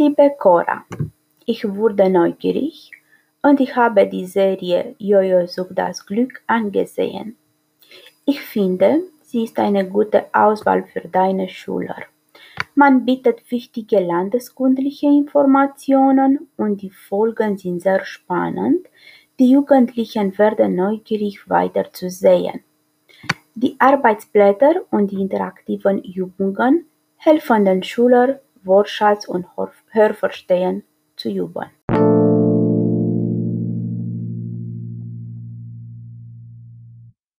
Liebe Cora, ich wurde neugierig und ich habe die Serie Jojo sucht das Glück angesehen. Ich finde, sie ist eine gute Auswahl für deine Schüler. Man bietet wichtige landeskundliche Informationen und die Folgen sind sehr spannend. Die Jugendlichen werden neugierig weiterzusehen. Die Arbeitsblätter und die interaktiven Übungen helfen den Schülern, Wortschatz und Hörverstehen zu üben.